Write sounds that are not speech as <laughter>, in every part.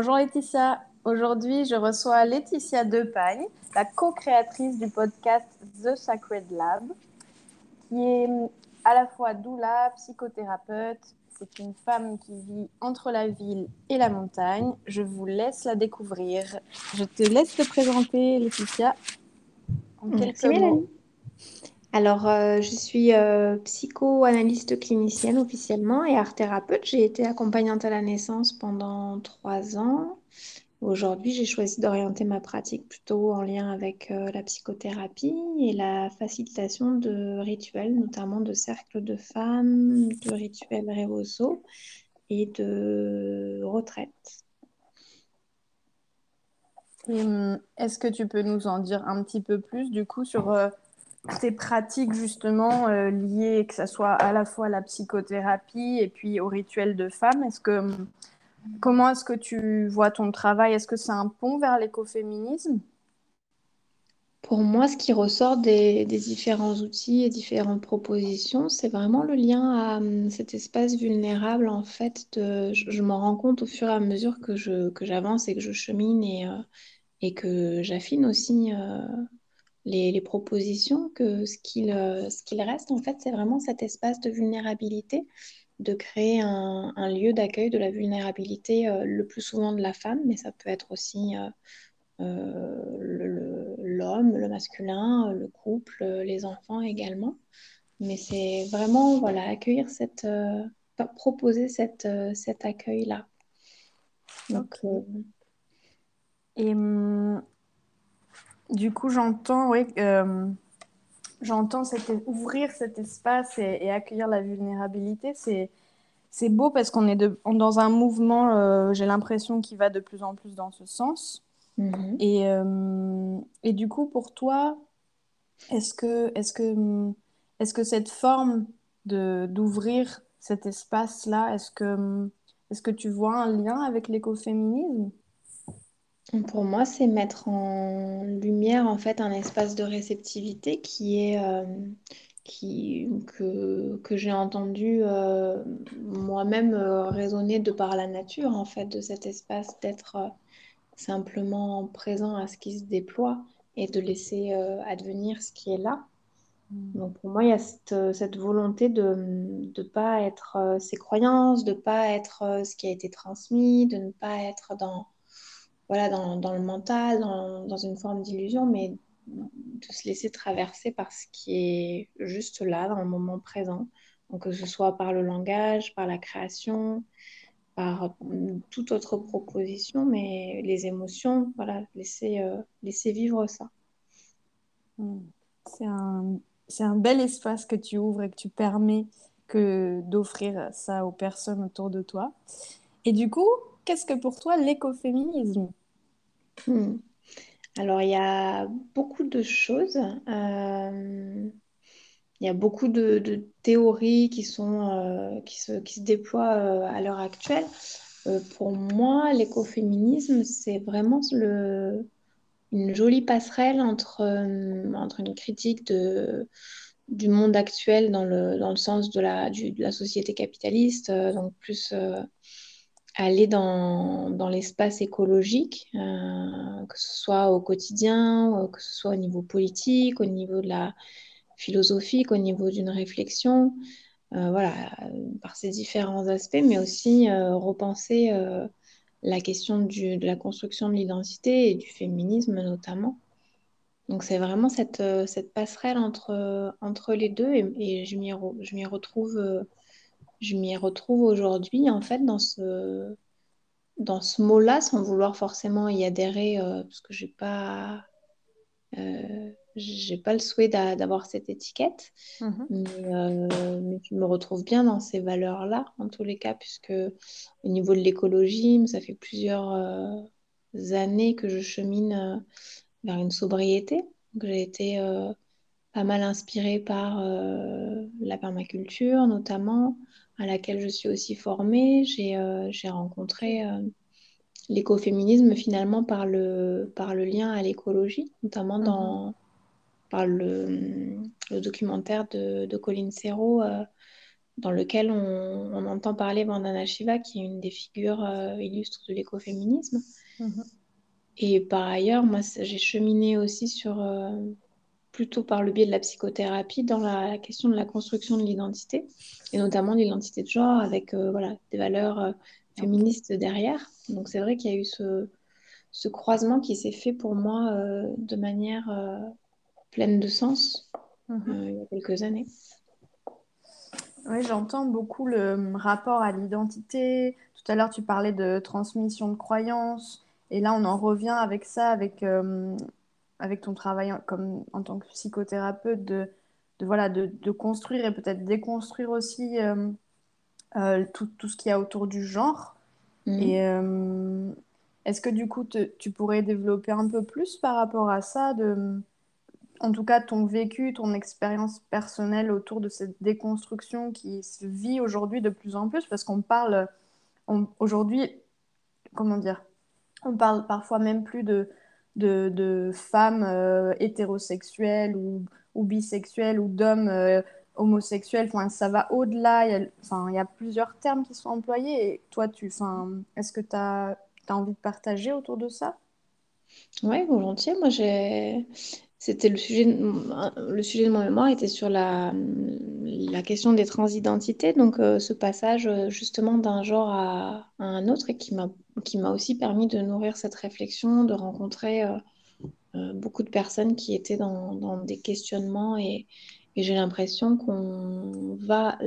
Bonjour Laetitia. Aujourd'hui, je reçois Laetitia Depagne, la co-créatrice du podcast The Sacred Lab, qui est à la fois doula, psychothérapeute. C'est une femme qui vit entre la ville et la montagne. Je vous laisse la découvrir. Je te laisse te présenter, Laetitia, en quelques mots. Alors, euh, je suis euh, psychoanalyste clinicienne officiellement et art thérapeute. J'ai été accompagnante à la naissance pendant trois ans. Aujourd'hui, j'ai choisi d'orienter ma pratique plutôt en lien avec euh, la psychothérapie et la facilitation de rituels, notamment de cercles de femmes, de rituels révoso et de retraite. Hum, est-ce que tu peux nous en dire un petit peu plus du coup sur tes pratiques justement euh, liées, que ce soit à la fois à la psychothérapie et puis au rituel de femme, comment est-ce que tu vois ton travail? Est-ce que c'est un pont vers l'écoféminisme? Pour moi, ce qui ressort des, différents outils et différentes propositions, c'est vraiment le lien à hum, cet espace vulnérable. En fait, je, m'en rends compte au fur et à mesure que je que j'avance et que je chemine et, euh, et que j'affine aussi. Euh, les, propositions, que ce qu'il euh, ce qu'il reste, en fait, c'est vraiment cet espace de vulnérabilité, de créer un, lieu d'accueil de la vulnérabilité, euh, le plus souvent de la femme, mais ça peut être aussi euh, l'homme, le, masculin, le couple, les enfants également. Mais c'est vraiment voilà, accueillir cette, proposer cette, cet accueil-là. Donc, Et hum, du coup, j'entends, oui, euh, j'entends ouvrir cet espace et, accueillir la vulnérabilité. C'est, c'est beau parce qu'on est dans un mouvement, euh, j'ai l'impression, qui va de plus en plus dans ce sens. Mm-hmm. Et, euh, et, du coup, pour toi, est-ce que, est-ce que, est-ce que cette forme de, d'ouvrir cet espace-là, est-ce que, est-ce que tu vois un lien avec l'écoféminisme? Pour moi, c'est mettre en lumière en fait un espace de réceptivité qui est euh, qui, que, que j'ai entendu euh, moi-même euh, résonner de par la nature en fait de cet espace d'être simplement présent à ce qui se déploie et de laisser advenir ce qui est là. Mm. Donc pour moi, il y a cette, cette volonté de ne pas être ses croyances, de ne pas être ce qui a été transmis, de ne pas être dans voilà, dans, dans le mental, dans, dans une forme d'illusion, mais de se laisser traverser par ce qui est juste là, dans le moment présent. Donc, que ce soit par le langage, par la création, par toute autre proposition, mais les émotions, voilà, laisser, euh, laisser vivre ça. Hmm. C'est un, un bel espace que tu ouvres et que tu permets d'offrir ça aux personnes autour de toi. Et du coup, qu'est-ce que pour toi l'écoféminisme? Hmm. Alors, il y a beaucoup de choses. Euh, il y a beaucoup de, théories qui, sont, euh, qui, se, qui se déploient euh, à l'heure actuelle. pour moi, l'écoféminisme, c'est vraiment le, une jolie passerelle entre, entre une critique de, du monde actuel dans le, dans le sens de la, de la société capitaliste, donc plus aller dans, dans l'espace écologique, euh, que ce soit au quotidien, euh, que ce soit au niveau politique, au niveau de la philosophique, au niveau d'une réflexion, euh, voilà, par ces différents aspects, mais aussi repenser la question de la construction de l'identité et du féminisme notamment. Donc c'est vraiment cette, cette passerelle entre, entre les deux et, et je m'y retrouve je m'y retrouve aujourd'hui, en fait, dans ce, dans ce mot-là, sans vouloir forcément y adhérer, euh, parce que j'ai pas, euh, j'ai pas le souhait d'avoir cette étiquette, mhm. euh, mais, je me retrouve bien dans ces valeurs-là, en tous les cas, puisque au niveau de l'écologie, ça fait plusieurs années que je chemine vers une sobriété. J'ai été pas mal inspirée par la permaculture, notamment, à laquelle je suis aussi formée. J'ai euh, rencontré euh, l'écoféminisme finalement par le, par le lien à l'écologie, notamment dans, mhm. par le, le, documentaire de, de Colin Serrault, euh, dans lequel on, entend parler Vandana Shiva, qui est une des figures illustres de l'écoféminisme. Mhm. Et par ailleurs, moi, j'ai cheminé aussi sur, plutôt par le biais de la psychothérapie, dans la, question de la construction de l'identité, et notamment l'identité de genre, avec voilà, des valeurs féministes derrière. Donc c'est vrai qu'il y a eu ce, ce croisement qui s'est fait pour moi de manière pleine de sens mhm. euh, il y a quelques années. Oui, j'entends beaucoup le rapport à l'identité. Tout à l'heure, tu parlais de transmission de croyances. Et là, on en revient avec ça, avec, euh, avec ton travail comme, en tant que psychothérapeute, de, de voilà, de, de, construire et peut-être déconstruire aussi euh, tout, tout, ce qu'il y a autour du genre. Mhm. Et est-ce que du coup, tu pourrais développer un peu plus par rapport à ça de en tout cas ton vécu, ton expérience personnelle autour de cette déconstruction qui se vit aujourd'hui de plus en plus, parce qu'on parle aujourd'hui, comment dire, on parle parfois même plus de, de, femmes euh, hétérosexuelles ou, ou, bisexuelles ou d'hommes euh, homosexuels. Enfin, ça va au-delà. Il, y a plusieurs termes qui sont employés. Toi, tu, enfin, est-ce que tu as, envie de partager autour de ça? Oui, volontiers. Moi, j'ai c'était le sujet, de, le sujet de mon mémoire était sur la, la question des transidentités, donc euh, ce passage euh, justement d'un genre à, un autre et qui m'a qui m'a aussi permis de nourrir cette réflexion, de rencontrer euh, beaucoup de personnes qui étaient dans, dans des questionnements et, et j'ai l'impression qu'on va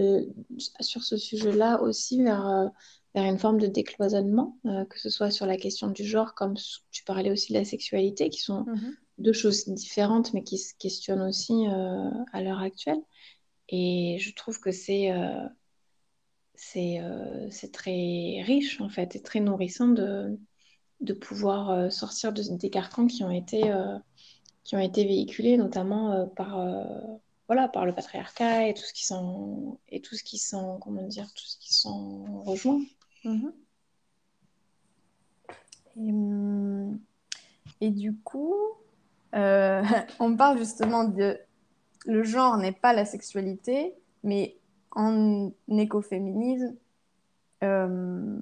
sur ce sujet-là aussi vers vers une forme de décloisonnement, que ce soit sur la question du genre, comme tu parlais aussi de la sexualité, qui sont mm-hmm deux choses différentes, mais qui se questionnent aussi euh, à l'heure actuelle. Et je trouve que c'est euh, euh, c'est très riche, en fait, et très nourrissant de, de pouvoir sortir de, des carcans qui ont été, qui ont été véhiculés, notamment par, voilà, par le patriarcat et tout ce qui s'en et tout ce qui comment dire tout ce qui s'en rejoint. Mm-hmm. et, hum, et, du coup, euh, <laughs> on parle justement de le genre n'est pas la sexualité, mais en écoféminisme, euh,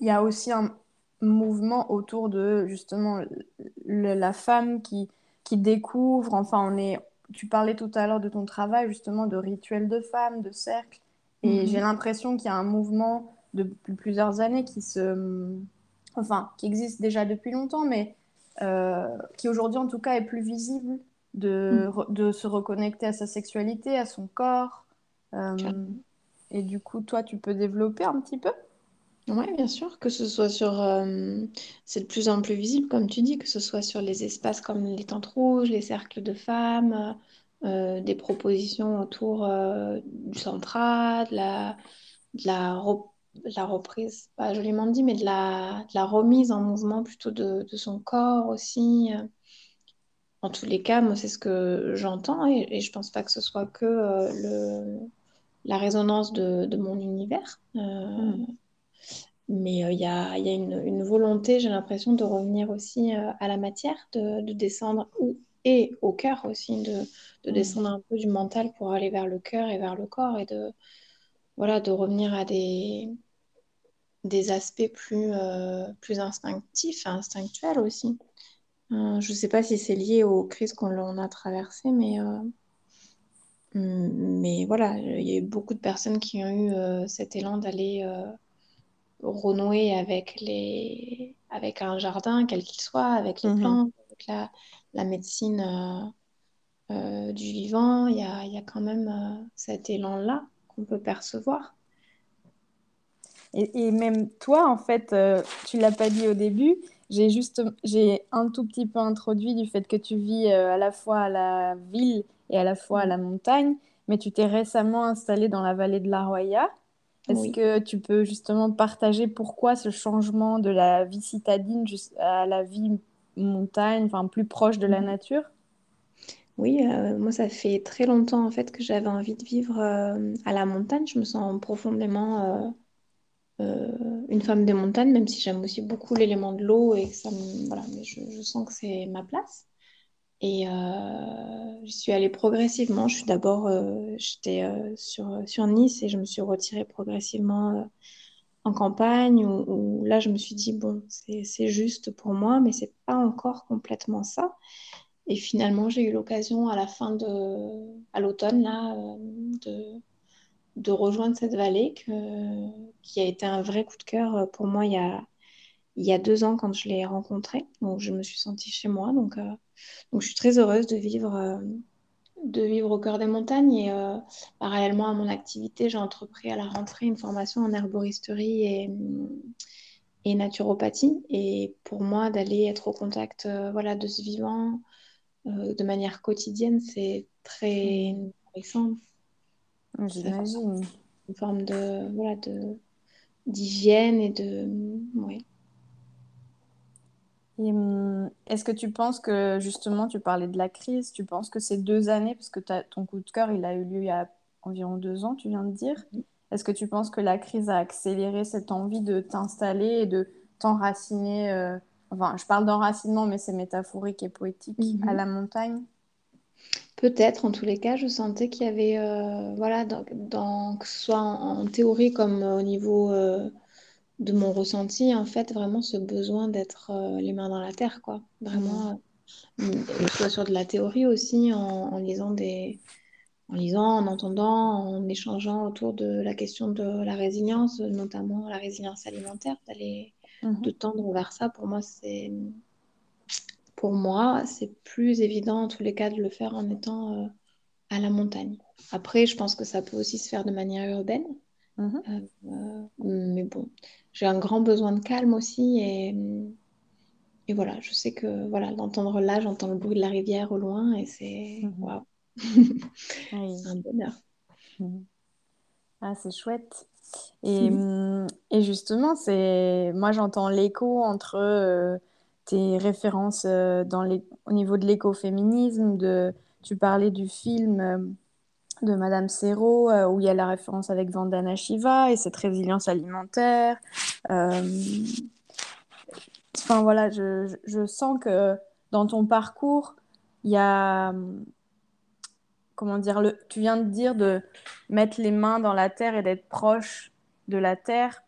il y a aussi un mouvement autour de justement la femme qui, qui découvre, enfin on est, tu parlais tout à l'heure de ton travail justement de rituels de femmes, de cercles, et mhm. j'ai l'impression qu'il y a un mouvement depuis plusieurs années qui se, enfin qui existe déjà depuis longtemps, mais euh, qui aujourd'hui en tout cas est plus visible, de, mm. de, se reconnecter à sa sexualité, à son corps. Euh, et du coup, toi, tu peux développer un petit peu? Oui, bien sûr, que ce soit sur... Euh, c'est de plus en plus visible, comme tu dis, que ce soit sur les espaces comme les tentes rouges, les cercles de femmes, des propositions autour du central, de la, de la la reprise, pas joliment dit, mais de la, la remise en mouvement plutôt de, son corps aussi. En tous les cas, moi, c'est ce que j'entends et, et, je pense pas que ce soit que euh, le, la résonance de, mon univers. Euh, hmm. Mais euh, il y, a, y, a, une, volonté, j'ai l'impression, de revenir aussi à la matière, de, descendre et au cœur aussi, de, de hmm. descendre un peu du mental pour aller vers le cœur et vers le corps et de, voilà, de revenir à des, des aspects plus, euh, plus instinctifs instinctuels aussi. Euh, je ne sais pas si c'est lié aux crises qu'on a traversées, mais, euh, mais voilà, il y a eu beaucoup de personnes qui ont eu cet élan d'aller renouer avec, les... avec un jardin, quel qu'il soit, avec les mhm. plantes, avec la, la médecine du vivant. Il y a, y a, quand même cet élan-là qu'on peut percevoir. Et, même toi, en fait, euh, tu l'as pas dit au début, j'ai juste, j'ai un tout petit peu introduit du fait que tu vis euh, à la fois à la ville et à la fois à la montagne, mais tu t'es récemment installé dans la vallée de la Roya. Est-ce que tu peux justement partager pourquoi ce changement de la vie citadine à la vie montagne, enfin plus proche de la mhm. nature? Oui, euh, moi ça fait très longtemps en fait que j'avais envie de vivre à la montagne. Je me sens profondément euh, une femme des montagnes, même si j'aime aussi beaucoup l'élément de l'eau et que ça me, voilà, mais je, sens que c'est ma place. Et euh, je suis allée progressivement. Je suis d'abord, euh, j'étais euh, sur, Nice et je me suis retirée progressivement en campagne où, là, je me suis dit, bon, c'est juste pour moi, mais c'est pas encore complètement ça. Et finalement, j'ai eu l'occasion à la fin de, à l'automne, là, de, rejoindre cette vallée qui a été un vrai coup de cœur pour moi il y a, il y a deux ans quand je l'ai rencontré. Donc, je me suis sentie chez moi. Donc, euh, donc je suis très heureuse de vivre, euh, de vivre au cœur des montagnes. Et euh, parallèlement à mon activité, j'ai entrepris à la rentrée une formation en herboristerie et, et naturopathie. Et pour moi, d'aller être au contact voilà, de ce vivant de manière quotidienne, c'est très intéressant. J'imagine. Une forme de voilà de d'hygiène et de ouais, est-ce que tu penses que justement, tu parlais de la crise, tu penses que ces deux années, parce que ton coup de cœur, il a eu lieu il y a environ deux ans, tu viens de dire, est-ce que tu penses que la crise a accéléré cette envie de t'installer et de t'enraciner, euh, enfin, je parle d'enracinement, mais c'est métaphorique et poétique, à mhm. la montagne? Peut-être, en tous les cas, je sentais qu'il y avait, euh, voilà, dans, que ce soit en, théorie comme au niveau euh, de mon ressenti, en fait, vraiment ce besoin d'être euh, les mains dans la terre, quoi. Vraiment, euh, soit sur de la théorie aussi, en, lisant des... En lisant, en entendant, en échangeant autour de la question de la résilience, notamment la résilience alimentaire, d'aller mhm. de tendre vers ça, pour moi, c'est pour moi, c'est plus évident en tous les cas de le faire en étant euh, à la montagne. Après, je pense que ça peut aussi se faire de manière urbaine. Mhm. mais bon, j'ai un grand besoin de calme aussi. Et, et voilà, je sais que voilà, d'entendre là, j'entends le bruit de la rivière au loin et c'est mhm. waouh. <laughs> un bonheur. Mhm. Ah, c'est chouette. Et, mhm. et justement, c'est moi j'entends l'écho entre euh, tes références euh, dans les... au niveau de l'écoféminisme, de tu parlais du film euh, de Madame Serrault, où il y a la référence avec Vandana Shiva et cette résilience alimentaire. Euh, enfin voilà, je, je, sens que dans ton parcours, il y a, comment dire, le, tu viens de dire de mettre les mains dans la terre et d'être proche de la terre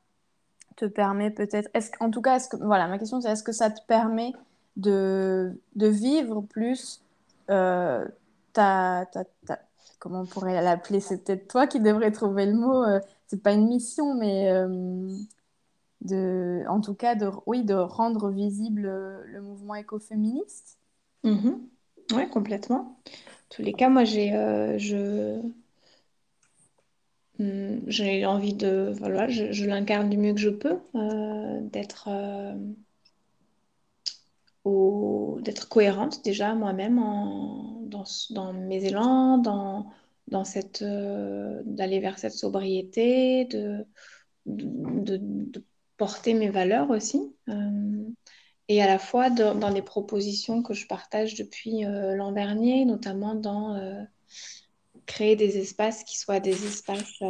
te permet peut-être, en tout cas, est-ce que, voilà, ma question c'est est-ce que ça te permet de, de vivre plus euh, ta, ta, ta, comment on pourrait l'appeler C'est peut-être toi qui devrais trouver le mot. Euh, c'est pas une mission, mais euh, de, en tout cas, de, oui, de rendre visible le mouvement écoféministe. Mm-hmm. Oui, complètement. En tous les cas, moi, j'ai, euh, je, hmm, j'ai envie de, voilà, je, je l'incarne du mieux que je peux, d'être d'être cohérente déjà moi-même dans, dans, mes élans, dans, dans cette, euh, d'aller vers cette sobriété, de, de, porter mes valeurs aussi. Euh, et à la fois dans des propositions que je partage depuis euh, l'an dernier, notamment dans créer des espaces qui soient des espaces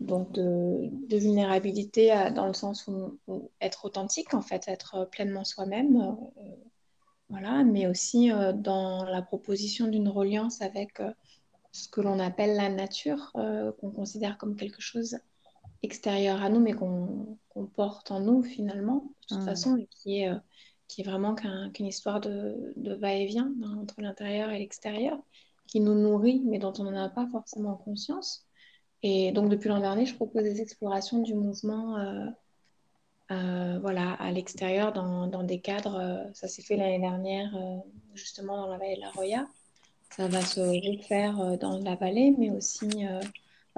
donc de, de, vulnérabilité dans le sens où, être authentique, en fait, être pleinement soi-même, voilà, mais aussi dans la proposition d'une reliance avec ce que l'on appelle la nature, euh, qu'on considère comme quelque chose extérieur à nous, mais qu'on porte en nous finalement, de toute façon, et qui est, euh, qui est vraiment qu'une histoire de, de va-et-vient entre l'intérieur et l'extérieur, qui nous nourrit, mais dont on n'en a pas forcément conscience. Et donc, depuis l'an dernier, je propose des explorations du mouvement euh, voilà, à l'extérieur, dans, dans, des cadres. ça s'est fait l'année dernière, justement, dans la vallée de la Roya ça va se refaire euh, dans la vallée, mais aussi euh,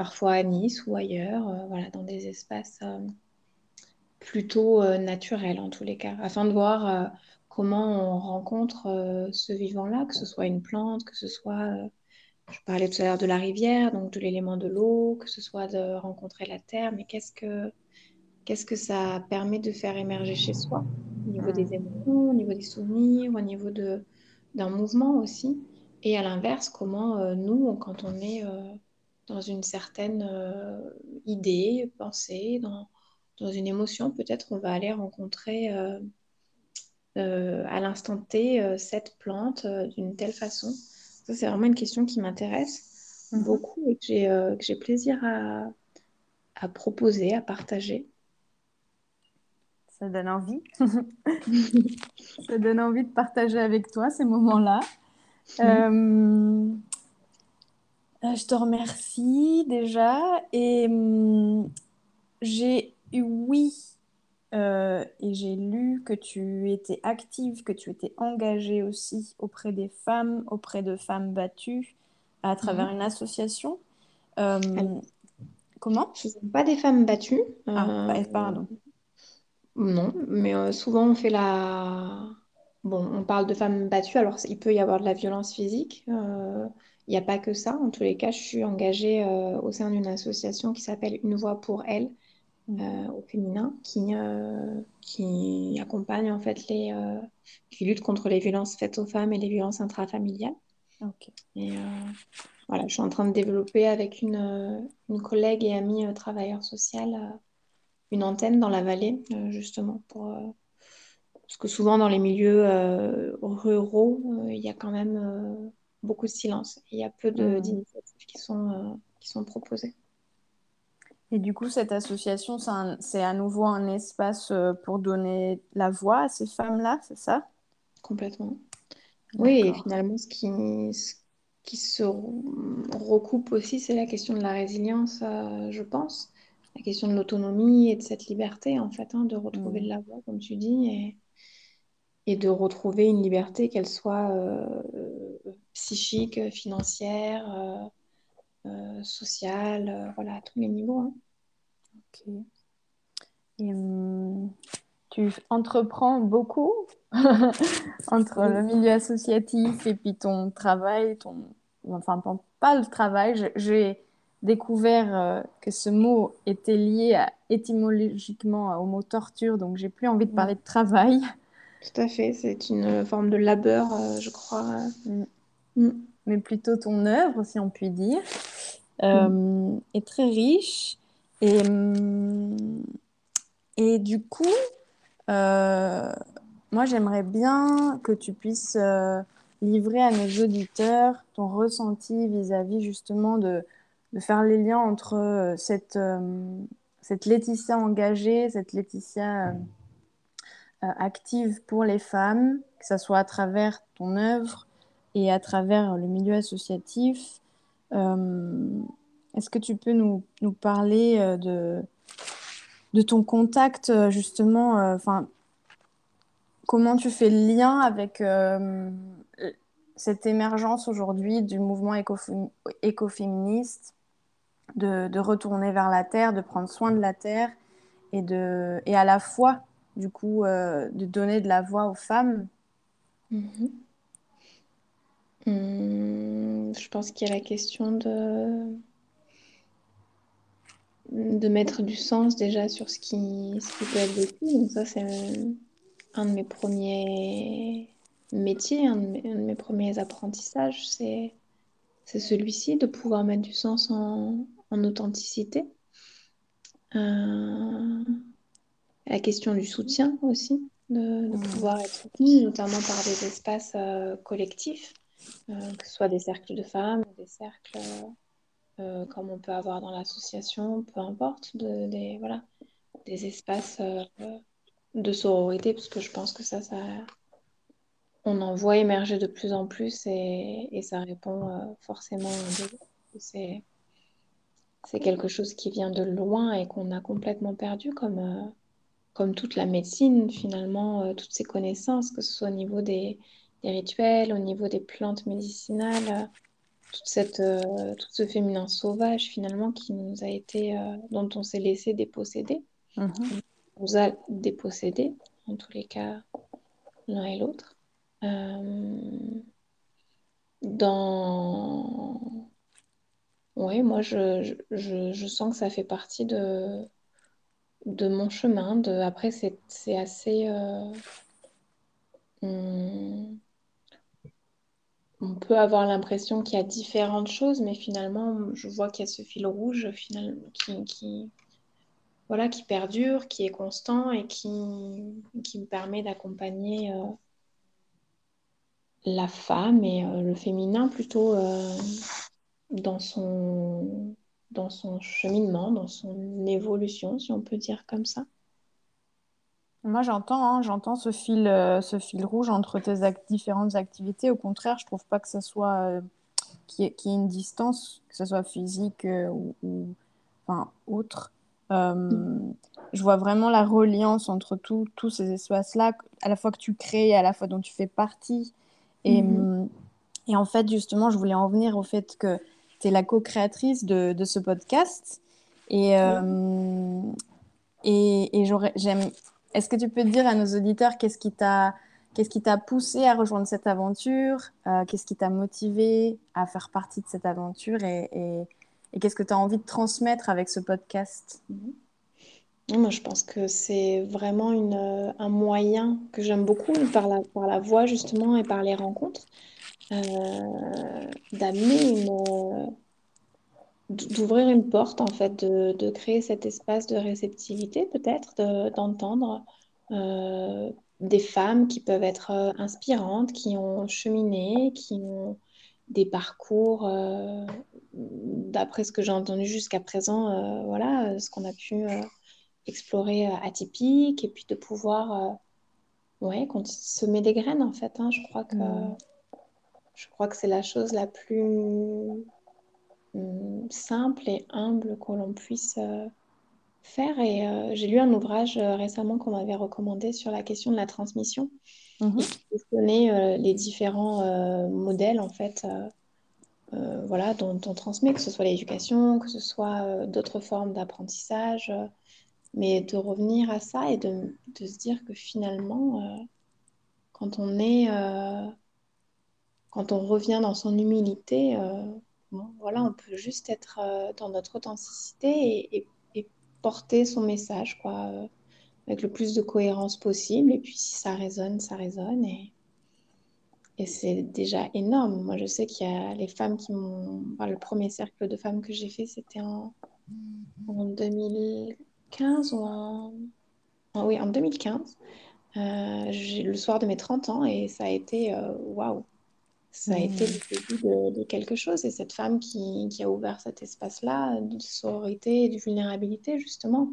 parfois à Nice ou ailleurs, euh, voilà, dans des espaces plutôt naturels en tous les cas, afin de voir comment on rencontre ce vivant-là, que ce soit une plante, que ce soit, je parlais tout à l'heure de la rivière, donc de l'élément de l'eau, que ce soit de rencontrer la terre, mais qu'est-ce que, qu'est-ce que ça permet de faire émerger chez soi, au niveau des mmh. émotions, au niveau des souvenirs, au niveau de, d'un mouvement aussi. Et à l'inverse, comment euh, nous, quand on est euh, dans une certaine euh, idée, pensée, dans, dans, une émotion, peut-être on va aller rencontrer à l'instant T cette plante d'une telle façon Ça, c'est vraiment une question qui m'intéresse Mhm. beaucoup et que j'ai plaisir à, à proposer, à partager. Ça donne envie. <laughs> Ça donne envie de partager avec toi ces moments-là. Euh, euh, je te remercie déjà. Et hum, j'ai eu oui euh, et j'ai lu que tu étais active, que tu étais engagée aussi auprès des femmes, auprès de femmes battues, à travers Mhm. une association. Euh, Alors, comment? ce ne sont pas des femmes battues. Ah, euh, pa- pardon. non, mais euh, souvent on fait la... Bon, on parle de femmes battues, alors il peut y avoir de la violence physique. euh, Il n'y a pas que ça. En tous les cas, je suis engagée euh, au sein d'une association qui s'appelle Une voix pour elles, euh, au féminin, qui, euh, qui accompagne en fait les... qui lutte contre les violences faites aux femmes et les violences intrafamiliales. Ok. Et voilà, je suis en train de développer avec une, une collègue et amie travailleur social une antenne dans la vallée, justement, pour, parce que souvent dans les milieux euh, ruraux, euh, il y a quand même beaucoup de silence. Il y a peu de- Mhm. d'initiatives qui sont, euh, qui sont proposées. Et du coup, cette association, c'est à nouveau un espace euh, pour donner la voix à ces femmes-là, c'est ça? Complètement. Oui, et finalement, ce qui, ce qui se re- recoupe aussi, c'est la question de la résilience, euh, je pense. La question de l'autonomie et de cette liberté, en fait, hein, de retrouver de Mhm. la voix, comme tu dis, et, et de retrouver une liberté, qu'elle soit euh, psychique, financière, euh, euh, sociale, voilà, à tous les niveaux. hein. Ok. Et, hum, tu entreprends beaucoup <laughs> entre le milieu associatif et puis ton travail, ton... enfin pas pas le travail. J'ai découvert euh, que ce mot était lié à- étymologiquement au mot torture, donc j'ai plus envie de parler de travail. Tout à fait, c'est une forme de labeur, euh, je crois. Mm. Mm. mais plutôt ton œuvre, si on peut dire, Mm. euh, est très riche. Et, et du coup, euh, moi, j'aimerais bien que tu puisses euh, livrer à nos auditeurs ton ressenti vis-à-vis justement de, de faire les liens entre euh, cette, euh, cette Laetitia engagée, cette Laetitia euh, euh, active pour les femmes, que ce soit à travers ton œuvre et à travers le milieu associatif. Euh, Est-ce que tu peux nous, nous parler euh, de, de ton contact euh, justement, euh, enfin, comment tu fais le lien avec euh, cette émergence aujourd'hui du mouvement écofé- écoféministe, de, de retourner vers la terre, de prendre soin de la terre et, de, et à la fois, du coup, euh, de donner de la voix aux femmes Mhm. Mm, Je pense qu'il y a la question de, de mettre du sens déjà sur ce qui, ce qui peut être vécu. Donc ça, c'est un, de mes premiers métiers, un de mes, premiers apprentissages, c'est, c'est celui-ci, de pouvoir mettre du sens en, en authenticité. Euh, la question du soutien aussi, de, de pouvoir être soutenu, notamment par des espaces euh, collectifs, euh, que ce soit des cercles de femmes, des cercles euh, comme on peut avoir dans l'association, peu importe, de, des, voilà, des espaces de sororité, parce que je pense que ça, ça, on en voit émerger de plus en plus et, et ça répond forcément à. C'est, c'est quelque chose qui vient de loin et qu'on a complètement perdu comme, comme toute la médecine, finalement, euh, toutes ces connaissances, que ce soit au niveau des, des rituels, au niveau des plantes médicinales, euh, toute cette, euh, tout ce féminin sauvage, finalement, qui nous a été, dont on s'est laissé déposséder. Mhm. On nous a dépossédés, en tous les cas, l'un et l'autre. Dans... Oui, moi, je, je, je, je sens que ça fait partie de, de mon chemin. Après, c'est assez... euh, On peut avoir l'impression qu'il y a différentes choses, mais finalement, je vois qu'il y a ce fil rouge finalement, qui, voilà, qui perdure, qui est constant et qui, qui me permet d'accompagner la femme et le féminin plutôt dans son, dans son cheminement, dans son évolution, si on peut dire comme ça. Moi, j'entends, hein, j'entends ce fil, euh, ce fil rouge entre tes différentes activités. Au contraire, je trouve pas que ce soit euh, qu'il y, ait une distance, que ce soit physique euh, ou, enfin autre. Mm. Je vois vraiment la reliance entre tous ces espaces-là, à la fois que tu crées et à la fois dont tu fais partie. Et, mm-hmm. et en fait, justement, je voulais en venir au fait que tu es la co-créatrice de, de, ce podcast. Et, et, et j'aime est-ce que tu peux dire à nos auditeurs qu'est-ce qui t'a qu'est-ce qui t'a poussé à rejoindre cette aventure euh, Qu'est-ce qui t'a motivé à faire partie de cette aventure Et, qu'est-ce que tu as envie de transmettre avec ce podcast? Moi, je pense que c'est vraiment une, un moyen que j'aime beaucoup par la, par la voix, justement, et par les rencontres, euh, d'amener une d'ouvrir une porte, en fait, de, créer cet espace de réceptivité, peut-être, d'entendre euh, des femmes qui peuvent être euh, inspirantes, qui ont cheminé, qui ont des parcours, euh, d'après ce que j'ai entendu jusqu'à présent, voilà, ce qu'on a pu explorer atypique, et puis de pouvoir, ouais, semer des graines, en fait. Hein, je crois que, mmh. Je crois que c'est la chose la plus Hum, simple et humble que l'on puisse euh, faire. Et euh, j'ai lu un ouvrage euh, récemment qu'on m'avait recommandé sur la question de la transmission, mmh qui questionnait les différents modèles en fait. voilà, dont on transmet, que ce soit l'éducation, que ce soit d'autres formes d'apprentissage, mais de revenir à ça et de, de se dire que finalement, quand on est, quand on revient dans son humilité, voilà, on peut juste être euh, dans notre authenticité et, porter son message, quoi, euh, avec le plus de cohérence possible. Et puis, si ça résonne, ça résonne. Et, c'est déjà énorme. Moi, je sais qu'il y a les femmes qui m'ont. le premier cercle de femmes que j'ai fait, c'était en, en 2015 ou en. oui, en 2015. Euh, le soir de mes 30 ans et ça a été waouh ça a été le début de, quelque chose. Et cette femme qui, qui a ouvert cet espace-là de sororité et de vulnérabilité, justement,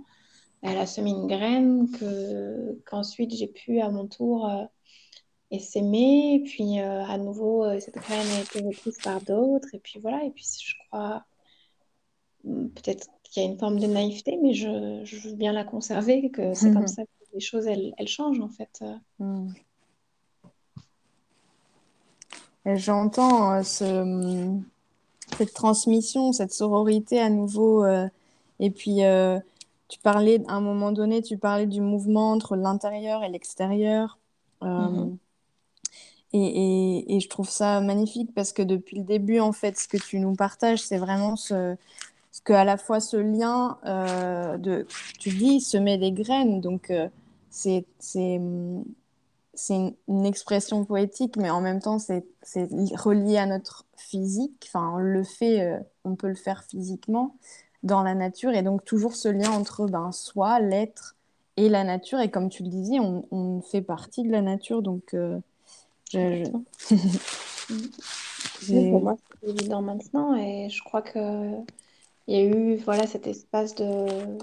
elle a semé une graine que, qu'ensuite j'ai pu à mon tour euh, essaimer. Puis euh, à nouveau, euh, cette graine a été reprise par d'autres. Et puis voilà. Et puis je crois, hmm, peut-être qu'il y a une forme de naïveté, mais je, je veux bien la conserver, que c'est comme ça que les choses, elles, elles changent en fait. J'entends euh, ce, cette transmission, cette sororité à nouveau. Euh, et puis, euh, tu parlais, à un moment donné, tu parlais du mouvement entre l'intérieur et l'extérieur. Mm-hmm. et, et, et, je trouve ça magnifique parce que depuis le début, en fait, ce que tu nous partages, c'est vraiment ce, ce que à la fois ce lien de, tu dis, semer des graines. Donc, c'est c'est une, expression poétique, mais en même temps, c'est relié à notre physique. Enfin, on le fait, euh, on peut le faire physiquement dans la nature. Et donc, toujours ce lien entre ben, soi, l'être et la nature. Et comme tu le disais, on, fait partie de la nature. Donc, euh, <laughs> pour moi, c'est évident maintenant. Et je crois qu'il y a eu voilà, cet espace de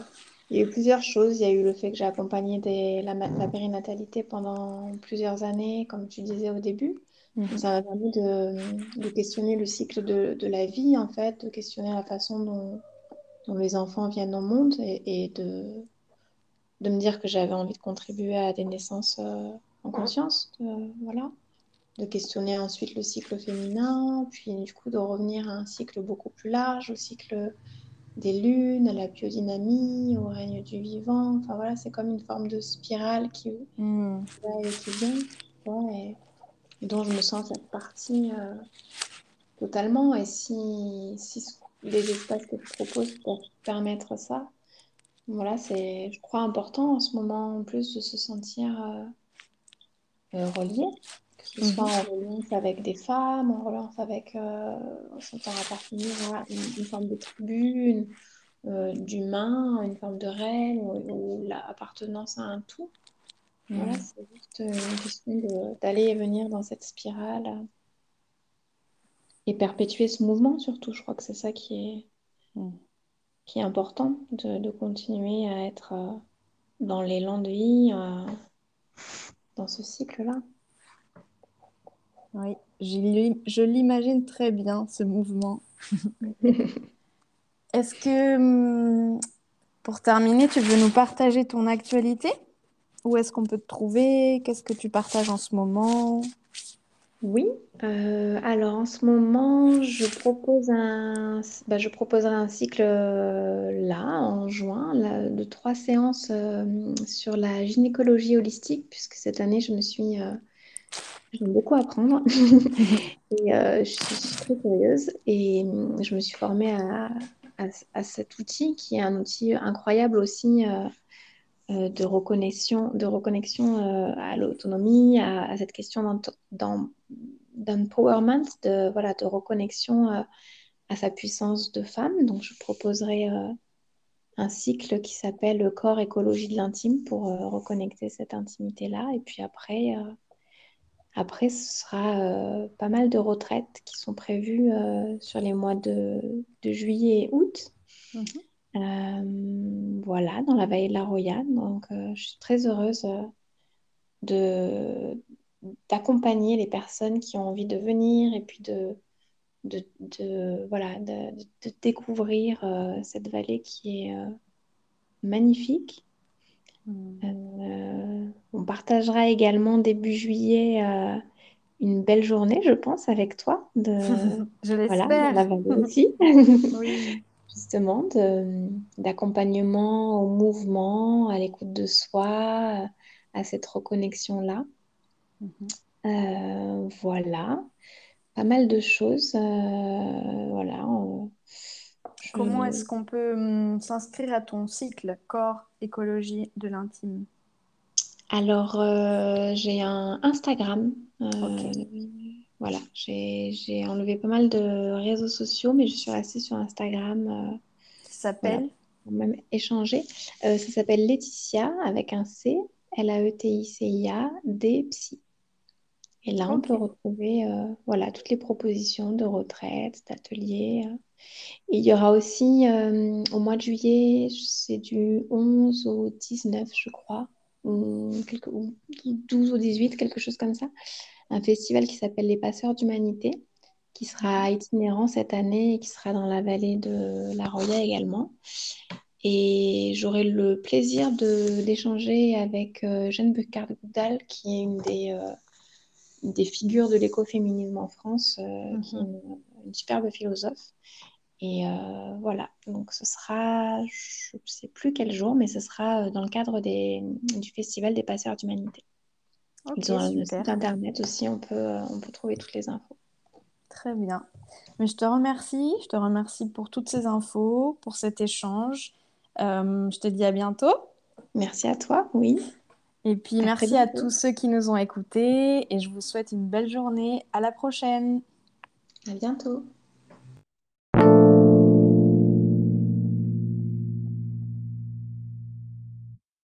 il y a eu plusieurs choses. Il y a eu le fait que j'ai accompagné des, la, périnatalité pendant plusieurs années, comme tu disais au début. Mhm. Ça m'a permis de, de, questionner le cycle de, de, la vie, en fait, de questionner la façon dont, dont les enfants viennent au monde et, et de, de me dire que j'avais envie de contribuer à des naissances euh, en conscience. voilà. De questionner ensuite le cycle féminin, puis du coup de revenir à un cycle beaucoup plus large, au cycle des lunes, à la biodynamie, au règne du vivant. Enfin voilà, c'est comme une forme de spirale qui va et qui vient, et, dont je me sens cette partie euh, totalement. Et si, si les espaces que je propose pour permettre ça, voilà, c'est, je crois, important en ce moment en plus de se sentir euh, euh, relié que ce soit en relance avec des femmes, en relance avec, euh, en sentant appartenir à une, forme de tribu, d'humain, une forme de reine ou, l'appartenance à un tout. Voilà, mm. c'est juste une question d'aller et venir dans cette spirale et perpétuer ce mouvement surtout. Je crois que c'est ça qui est, mm. qui est important, de, continuer à être euh, dans l'élan de vie, euh, dans ce cycle-là. Oui, je l'imagine très bien, ce mouvement. <laughs> Est-ce que, hum, pour terminer, tu veux nous partager ton actualité? Où est-ce qu'on peut te trouver? Qu'est-ce que tu partages en ce moment? Oui, euh, alors en ce moment, je propose un, bah, je proposerai un cycle euh, là, en juin, de trois séances euh, sur la gynécologie holistique, puisque cette année, je me suis, j'ai beaucoup apprendre <laughs> et je suis, très curieuse et je me suis formée à, à, cet outil qui est un outil incroyable aussi de reconnexion, de reconnexion à l'autonomie, à, cette question d'empowerment, de, voilà, de reconnexion euh, à sa puissance de femme. Donc, je proposerai euh, un cycle qui s'appelle le corps écologie de l'intime pour euh, reconnecter cette intimité-là. Et puis après, après ce sera pas mal de retraites qui sont prévues sur les mois de, de juillet et août. Mhm. voilà, dans la vallée de la Royane. Donc, je suis très heureuse de, d'accompagner les personnes qui ont envie de venir et puis de, de, voilà, de, découvrir euh, cette vallée qui est euh, magnifique. Hmm. Euh, on partagera également début juillet une belle journée, je pense, avec toi. De, <laughs> je l'espère. Voilà, la vallée <laughs> aussi. <laughs> Justement, d'accompagnement au mouvement, à l'écoute de soi, à cette reconnexion-là. Mhm. Euh, voilà, pas mal de choses. Euh, voilà. Comment est-ce qu'on peut hum, s'inscrire à ton cycle corps écologie de l'intime? Alors, euh, j'ai un Instagram. Voilà, j'ai enlevé pas mal de réseaux sociaux, mais je suis restée sur Instagram. ça s'appelle même échanger. ça s'appelle Laetitia avec un C, L-A-E-T-I-C-I-A, D Psy. Et là, on peut retrouver euh, voilà, toutes les propositions de retraite, d'ateliers. Euh. il y aura aussi euh, au mois de juillet, c'est du 11 au 19, je crois, ou, 12 au 18, quelque chose comme ça, un festival qui s'appelle Les Passeurs d'Humanité, qui sera itinérant cette année et qui sera dans la vallée de la Roya également. Et j'aurai le plaisir d'échanger avec Jeanne Bucard-Goudal, qui est une des des figures de l'écoféminisme en France, euh, qui est mhm. une, superbe philosophe. Et euh, voilà, donc ce sera, je ne sais plus quel jour, mais ce sera euh, dans le cadre des, du Festival des passeurs d'humanité. Ils ont un site internet aussi, on peut, on peut trouver toutes les infos. Très bien. Mais je te remercie, je te remercie pour toutes ces infos, pour cet échange. je te dis à bientôt. Merci à toi, oui. Et puis merci à tous ceux qui nous ont écoutés et je vous souhaite une belle journée. À la prochaine. À bientôt.